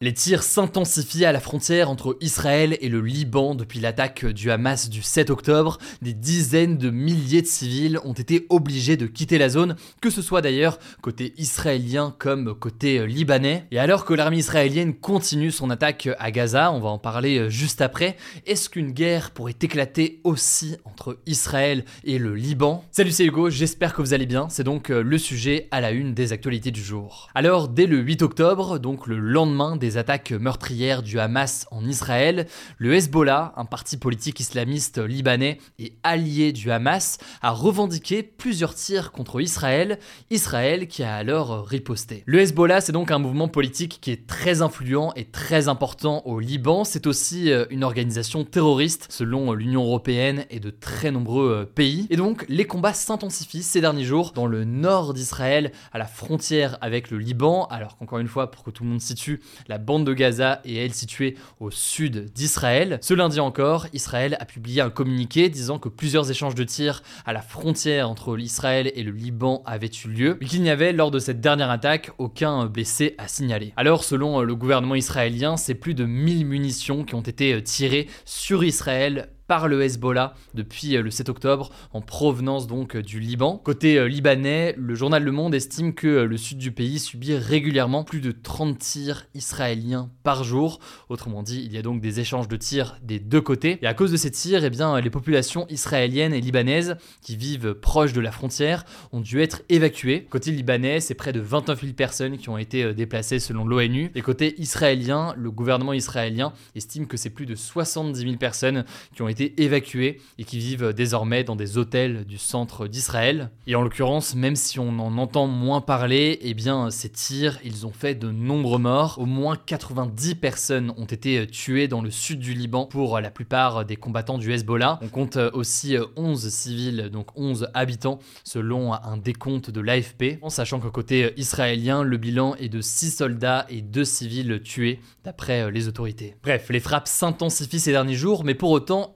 Les tirs s'intensifient à la frontière entre Israël et le Liban depuis l'attaque du Hamas du 7 octobre. Des dizaines de milliers de civils ont été obligés de quitter la zone, que ce soit d'ailleurs côté israélien comme côté libanais. Et alors que l'armée israélienne continue son attaque à Gaza, on va en parler juste après, est-ce qu'une guerre pourrait éclater aussi entre Israël et le Liban? Salut c'est Hugo, j'espère que vous allez bien, c'est donc le sujet à la une des actualités du jour. Alors dès le 8 octobre, donc le lendemain des attaques meurtrières du Hamas en Israël, le Hezbollah, un parti politique islamiste libanais et allié du Hamas, a revendiqué plusieurs tirs contre Israël, Israël qui a alors riposté. Le Hezbollah, c'est donc un mouvement politique qui est très influent et très important au Liban, c'est aussi euh, une organisation terroriste selon l'Union européenne et de très nombreux euh, pays. Et donc les combats s'intensifient ces derniers jours dans le nord d'Israël, à la frontière avec le Liban, alors qu'encore une fois, pour que tout le monde situe, la bande de Gaza est elle située au sud d'Israël. Ce lundi encore, Israël a publié un communiqué disant que plusieurs échanges de tirs à la frontière entre l'Israël et le Liban avaient eu lieu, mais qu'il n'y avait lors de cette dernière attaque aucun blessé à signaler. Alors, selon le gouvernement israélien, c'est plus de 1000 munitions qui ont été tirées sur Israël par le Hezbollah depuis le 7 octobre en provenance donc du Liban. Côté libanais, le journal Le Monde estime que le sud du pays subit régulièrement plus de 30 tirs israéliens par jour. Autrement dit, il y a donc des échanges de tirs des deux côtés. Et à cause de ces tirs, eh bien, les populations israéliennes et libanaises qui vivent proches de la frontière ont dû être évacuées. Côté libanais, c'est près de 29 000 personnes qui ont été déplacées selon l'ONU. Et côté israélien, le gouvernement israélien estime que c'est plus de 70 000 personnes qui ont été évacués et qui vivent désormais dans des hôtels du centre d'Israël. Et en l'occurrence, même si on en entend moins parler, eh bien ces tirs, ils ont fait de nombreux morts. Au moins 90 personnes ont été tuées dans le sud du Liban pour la plupart des combattants du Hezbollah. On compte aussi 11 civils, donc 11 habitants, selon un décompte de l'AFP, en sachant que côté israélien, le bilan est de 6 soldats et 2 civils tués, d'après les autorités. Bref, les frappes s'intensifient ces derniers jours, mais pour autant,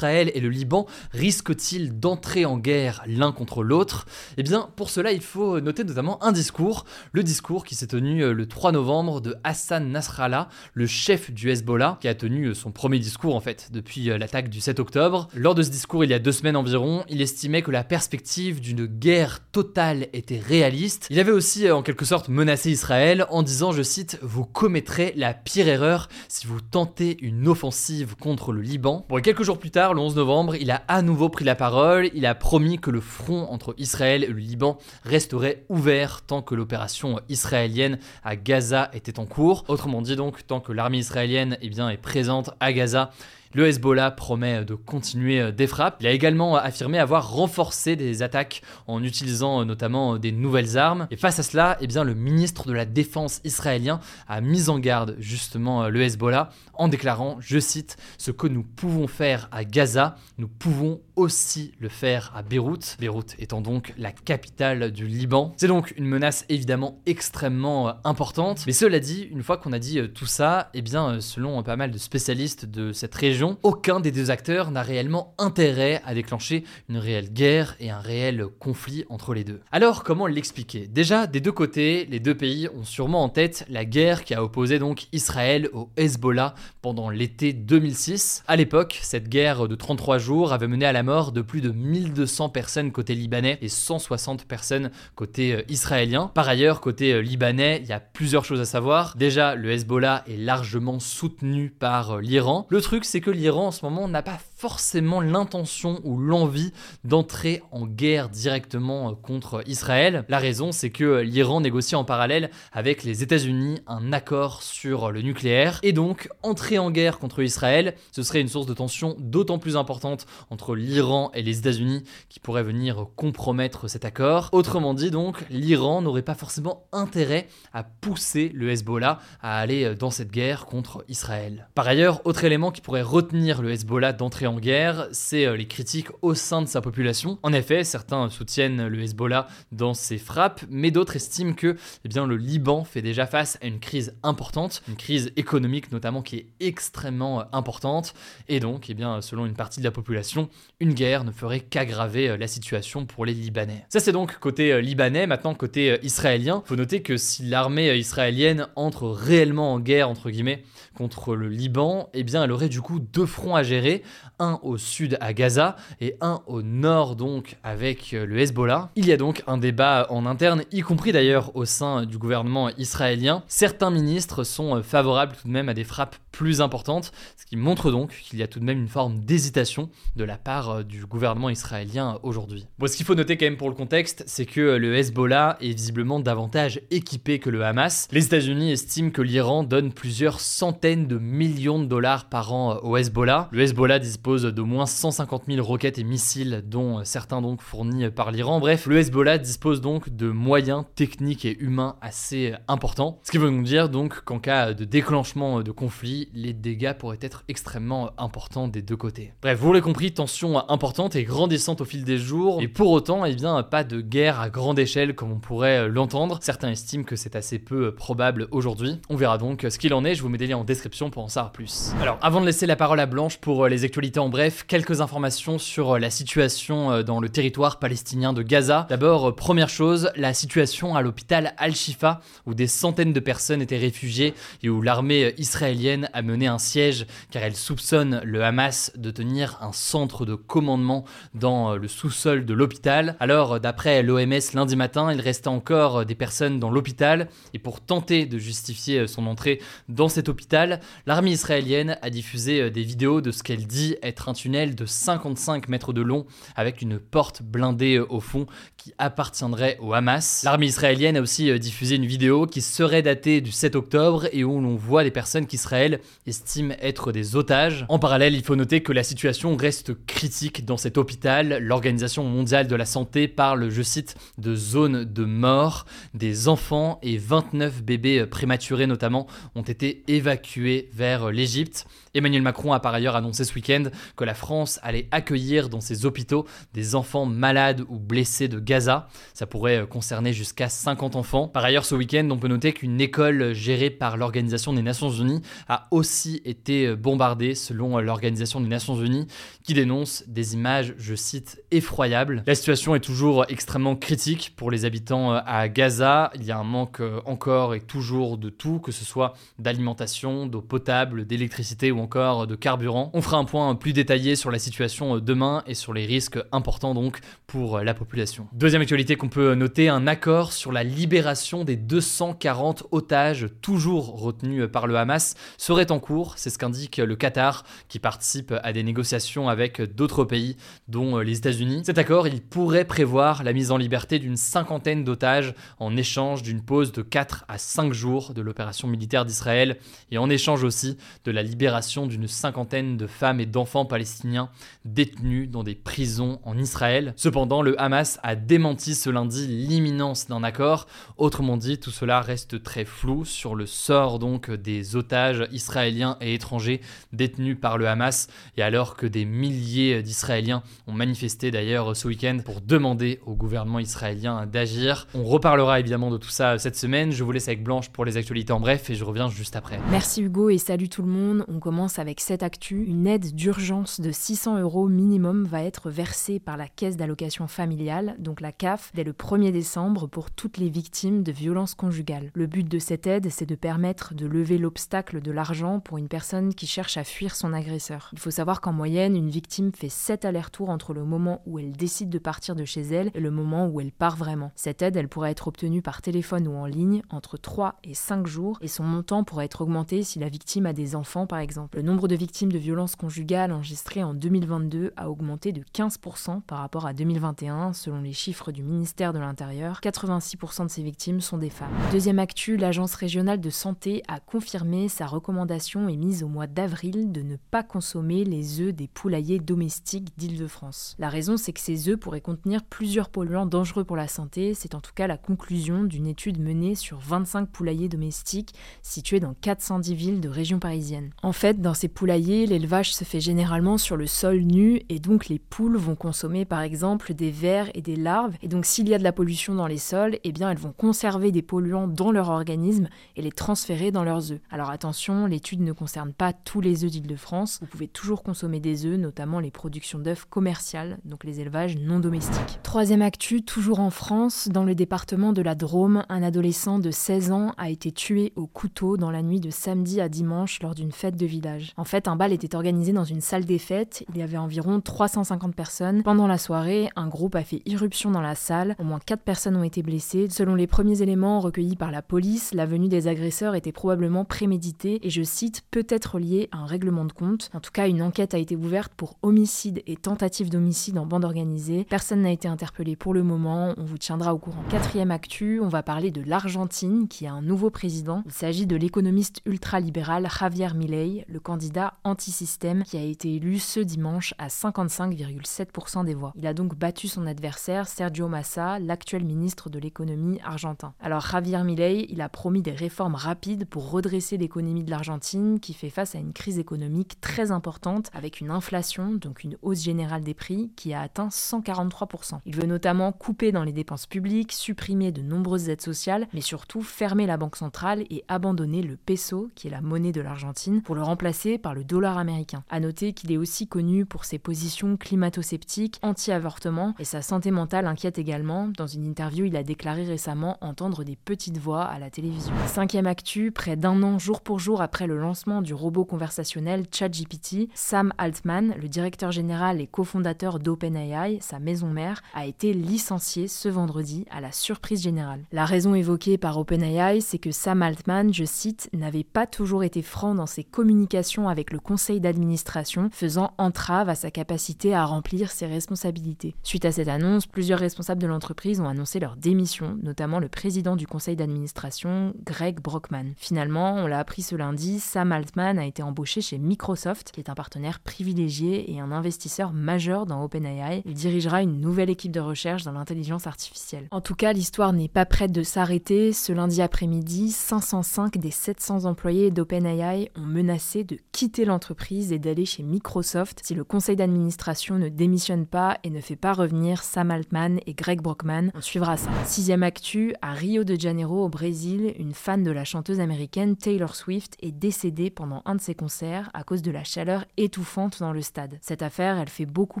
et le Liban risquent-ils d'entrer en guerre l'un contre l'autre? Eh bien, pour cela, il faut noter notamment un discours, le discours qui s'est tenu le 3 novembre de Hassan Nasrallah, le chef du Hezbollah, qui a tenu son premier discours en fait depuis l'attaque du 7 octobre. Lors de ce discours, il y a deux semaines environ, il estimait que la perspective d'une guerre totale était réaliste. Il avait aussi en quelque sorte menacé Israël en disant, je cite, vous commettrez la pire erreur si vous tentez une offensive contre le Liban. Quelques jours plus tard, le 11 novembre, il a à nouveau pris la parole. Il a promis que le front entre Israël et le Liban resterait ouvert tant que l'opération israélienne à Gaza était en cours. Autrement dit donc, tant que l'armée israélienne eh est présente à Gaza, le Hezbollah promet de continuer des frappes. Il a également affirmé avoir renforcé des attaques en utilisant notamment des nouvelles armes. Et face à cela, eh bien, le ministre de la Défense israélien a mis en garde justement le Hezbollah en déclarant, je cite, Ce que nous pouvons faire à Gaza, nous pouvons aussi le faire à Beyrouth. Beyrouth étant donc la capitale du Liban. C'est donc une menace évidemment extrêmement importante. Mais cela dit, une fois qu'on a dit tout ça, eh bien, selon pas mal de spécialistes de cette région, aucun des deux acteurs n'a réellement intérêt à déclencher une réelle guerre et un réel conflit entre les deux. Alors, comment l'expliquer? Déjà, des deux côtés, les deux pays ont sûrement en tête la guerre qui a opposé donc Israël au Hezbollah pendant l'été 2006. À l'époque, cette guerre de 33 jours avait mené à la mort de plus de 1200 personnes côté libanais et 160 personnes côté israélien. Par ailleurs, côté libanais, il y a plusieurs choses à savoir. Déjà, le Hezbollah est largement soutenu par l'Iran. Le truc, c'est que l'Iran en ce moment n'a pas forcément l'intention ou l'envie d'entrer en guerre directement euh, contre Israël. La raison, c'est que l'Iran négocie en parallèle avec les États-Unis un accord sur le nucléaire. Et donc, entrer en guerre contre Israël, ce serait une source de tension d'autant plus importante entre l'Iran et les États-Unis qui pourrait venir compromettre cet accord. Autrement dit, donc, l'Iran n'aurait pas forcément intérêt à pousser le Hezbollah à aller dans cette guerre contre Israël. Par ailleurs, autre élément qui pourrait retenir le Hezbollah d'entrer en guerre, c'est euh, les critiques au sein de sa population. En effet, certains soutiennent le Hezbollah dans ses frappes, mais d'autres estiment que eh bien, le Liban fait déjà face à une crise importante, une crise économique notamment qui est extrêmement euh, importante, et donc, eh bien, selon une partie de la population, une guerre ne ferait qu'aggraver euh, la situation pour les Libanais. Ça c'est donc côté libanais, maintenant côté israélien, faut noter que si l'armée israélienne entre réellement en guerre, entre guillemets, contre le Liban, eh bien elle aurait du coup deux fronts à gérer, un au sud à Gaza et un au nord donc avec euh, le Hezbollah. Il y a donc un débat en interne, y compris d'ailleurs au sein du gouvernement israélien. Certains ministres sont euh, favorables tout de même à des frappes plus importantes, ce qui montre donc qu'il y a tout de même une forme d'hésitation de la part euh, du gouvernement israélien aujourd'hui. Bon, ce qu'il faut noter quand même pour le contexte, c'est que le Hezbollah est visiblement davantage équipé que le Hamas. Les États-Unis estiment que l'Iran donne plusieurs centaines de millions de dollars par an au Le Hezbollah dispose d'au moins 150 000 roquettes et missiles, dont certains donc fournis par l'Iran. Bref, le Hezbollah dispose donc de moyens techniques et humains assez importants. Ce qui veut donc dire donc qu'en cas de déclenchement de conflit, les dégâts pourraient être extrêmement importants des deux côtés. Bref, vous l'avez compris, tension importante et grandissante au fil des jours, et pour autant, eh bien, pas de guerre à grande échelle comme on pourrait l'entendre. Certains estiment que c'est assez peu probable aujourd'hui. On verra donc ce qu'il en est, je vous mets des liens en description pour en savoir plus. Alors, avant de laisser la parole à Blanche pour les actualités en bref, quelques informations sur la situation dans le territoire palestinien de Gaza. D'abord, première chose, la situation à l'hôpital Al-Shifa, où des centaines de personnes étaient réfugiées et où l'armée israélienne a mené un siège car elle soupçonne le Hamas de tenir un centre de commandement dans le sous-sol de l'hôpital. Alors, d'après l'OMS lundi matin, il restait encore des personnes dans l'hôpital et pour tenter de justifier son entrée dans cet hôpital, l'armée israélienne a diffusé des vidéos de ce qu'elle dit être un tunnel de 55 mètres de long avec une porte blindée au fond qui appartiendrait au Hamas. L'armée israélienne a aussi diffusé une vidéo qui serait datée du 7 octobre et où l'on voit des personnes qu'Israël estime être des otages. En parallèle, il faut noter que la situation reste critique dans cet hôpital. L'Organisation mondiale de la santé parle, je cite, de zone de mort. Des enfants et 29 bébés prématurés notamment ont été évacués vers l'Égypte. Emmanuel Macron a par ailleurs annoncé ce week-end que la France allait accueillir dans ses hôpitaux des enfants malades ou blessés de Gaza. Ça pourrait concerner jusqu'à 50 enfants. Par ailleurs, ce week-end, on peut noter qu'une école gérée par l'Organisation des Nations Unies a aussi été bombardée selon l'Organisation des Nations Unies qui dénonce des images, je cite, effroyables. La situation est toujours extrêmement critique pour les habitants à Gaza. Il y a un manque encore et toujours de tout, que ce soit d'alimentation, d'eau potable, d'électricité ou encore de carburant. On fera un point plus détaillé sur la situation demain et sur les risques importants donc pour la population. Deuxième actualité qu'on peut noter, un accord sur la libération des 240 otages toujours retenus par le Hamas serait en cours, c'est ce qu'indique le Qatar qui participe à des négociations avec d'autres pays dont les États-Unis. Cet accord, il pourrait prévoir la mise en liberté d'une cinquantaine d'otages en échange d'une pause de 4 à 5 jours de l'opération militaire d'Israël et en échange aussi de la libération d'une cinquantaine de femmes et d'enfants palestiniens détenus dans des prisons en Israël. Cependant, le Hamas a démenti ce lundi l'imminence d'un accord. Autrement dit, tout cela reste très flou sur le sort donc des otages israéliens et étrangers détenus par le Hamas et alors que des milliers d'Israéliens ont manifesté d'ailleurs ce week-end pour demander au gouvernement israélien d'agir. On reparlera évidemment de tout ça cette semaine. Je vous laisse avec Blanche pour les actualités en bref et je reviens juste après. Merci Hugo et salut tout le monde. On commence avec cette actu. Une aide d'urgence de 600 euros minimum va être versée par la caisse d'allocation familiale, donc la CAF, dès le 1er décembre pour toutes les victimes de violences conjugales. Le but de cette aide, c'est de permettre de lever l'obstacle de l'argent pour une personne qui cherche à fuir son agresseur. Il faut savoir qu'en moyenne, une victime fait 7 allers-retours entre le moment où elle décide de partir de chez elle et le moment où elle part vraiment. Cette aide, elle pourrait être obtenue par téléphone ou en ligne entre 3 et 5 jours et son montant pourrait être augmenté si la victime a des enfants par exemple. Le nombre de victimes de violences conjugales total enregistré en 2022 a augmenté de 15% par rapport à 2021, selon les chiffres du ministère de l'Intérieur. 86% de ces victimes sont des femmes. Deuxième actu, l'Agence régionale de santé a confirmé sa recommandation émise au mois d'avril de ne pas consommer les œufs des poulaillers domestiques d'Île-de-France. La raison, c'est que ces œufs pourraient contenir plusieurs polluants dangereux pour la santé. C'est en tout cas la conclusion d'une étude menée sur 25 poulaillers domestiques situés dans 410 villes de région parisienne. En fait, dans ces poulaillers, l'élevage se fait généralement sur le sol nu et donc les poules vont consommer par exemple des vers et des larves. Et donc s'il y a de la pollution dans les sols, eh bien elles vont conserver des polluants dans leur organisme et les transférer dans leurs œufs. Alors attention, l'étude ne concerne pas tous les œufs d'Île-de-France. Vous pouvez toujours consommer des œufs, notamment les productions d'œufs commerciales, donc les élevages non domestiques. Troisième actu, toujours en France, dans le département de la Drôme, un adolescent de 16 ans a été tué au couteau dans la nuit de samedi à dimanche lors d'une fête de village. En fait, un bal était organisé dans une salle des fêtes, il y avait environ 350 personnes. Pendant la soirée, un groupe a fait irruption dans la salle, au moins 4 personnes ont été blessées. Selon les premiers éléments recueillis par la police, la venue des agresseurs était probablement préméditée et je cite, peut-être liée à un règlement de compte. En tout cas, une enquête a été ouverte pour homicide et tentative d'homicide en bande organisée. Personne n'a été interpellé pour le moment, on vous tiendra au courant. Quatrième actu, on va parler de l'Argentine qui a un nouveau président. Il s'agit de l'économiste ultralibéral Javier Milei, le candidat anti-système qui a été élu ce dimanche à 55,7% des voix. Il a donc battu son adversaire Sergio Massa, l'actuel ministre de l'économie argentin. Alors Javier Milei, il a promis des réformes rapides pour redresser l'économie de l'Argentine qui fait face à une crise économique très importante avec une inflation, donc une hausse générale des prix qui a atteint 143%. Il veut notamment couper dans les dépenses publiques, supprimer de nombreuses aides sociales, mais surtout fermer la banque centrale et abandonner le peso, qui est la monnaie de l'Argentine, pour le remplacer par le dollar américain. À noter qu'il est aussi connu pour ses positions climato-sceptiques, anti-avortement, et sa santé mentale inquiète également. Dans une interview, il a déclaré récemment entendre des petites voix à la télévision. Cinquième actu, près d'un an jour pour jour après le lancement du robot conversationnel ChatGPT, Sam Altman, le directeur général et cofondateur d'OpenAI, sa maison mère, a été licencié ce vendredi à la surprise générale. La raison évoquée par OpenAI, c'est que Sam Altman, je cite, n'avait pas toujours été franc dans ses communications avec le conseil d'administration, faisant entrave à sa capacité à remplir ses responsabilités. Suite à cette annonce, plusieurs responsables de l'entreprise ont annoncé leur démission, notamment le président du conseil d'administration, Greg Brockman. Finalement, on l'a appris ce lundi, Sam Altman a été embauché chez Microsoft, qui est un partenaire privilégié et un investisseur majeur dans OpenAI. Il dirigera une nouvelle équipe de recherche dans l'intelligence artificielle. En tout cas, l'histoire n'est pas prête de s'arrêter. Ce lundi après-midi, 505 des 700 employés d'OpenAI ont menacé de quitter l'entreprise et d'aller chez Microsoft si le conseil d'administration ne démissionne pas et ne fait pas revenir Sam Altman et Greg Brockman. On suivra ça. Sixième actu, à Rio de Janeiro au Brésil, une fan de la chanteuse américaine Taylor Swift est décédée pendant un de ses concerts à cause de la chaleur étouffante dans le stade. Cette affaire, elle fait beaucoup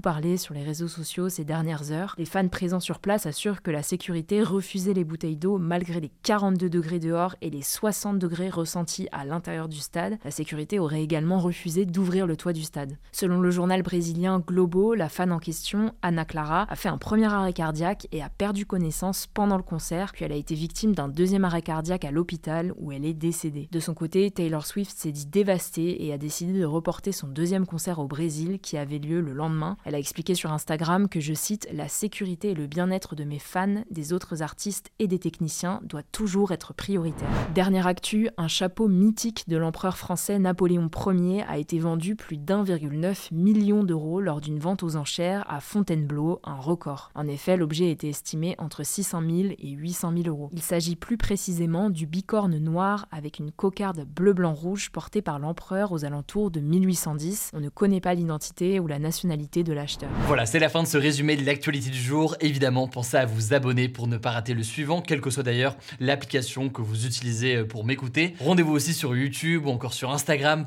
parler sur les réseaux sociaux ces dernières heures. Les fans présents sur place assurent que la sécurité refusait les bouteilles d'eau malgré les 42 degrés dehors et les 60 degrés ressentis à l'intérieur du stade. La sécurité aurait également refusé d'ouvrir le toit du stade. Selon le journal brésilien Globo, la fan en question, Ana Clara, a fait un premier arrêt cardiaque et a perdu connaissance pendant le concert, puis elle a été victime d'un deuxième arrêt cardiaque à l'hôpital où elle est décédée. De son côté, Taylor Swift s'est dit dévastée et a décidé de reporter son deuxième concert au Brésil qui avait lieu le lendemain. Elle a expliqué sur Instagram que, je cite, la sécurité et le bien-être de mes fans, des autres artistes et des techniciens doit toujours être prioritaire. Dernière actu, un chapeau mythique de l'empereur français Napoléon Ier a été vendu plus d'1,9 million d'euros lors d'une vente aux enchères à Fontainebleau, un record. En effet, l'objet était estimé entre 600 000 et 800 000 euros. Il s'agit plus précisément du bicorne noir avec une cocarde bleu-blanc-rouge portée par l'empereur aux alentours de 1810. On ne connaît pas l'identité ou la nationalité de l'acheteur. Voilà, c'est la fin de ce résumé de l'actualité du jour. Évidemment, pensez à vous abonner pour ne pas rater le suivant, quelle que soit d'ailleurs l'application que vous utilisez pour m'écouter. Rendez-vous aussi sur YouTube ou encore sur Instagram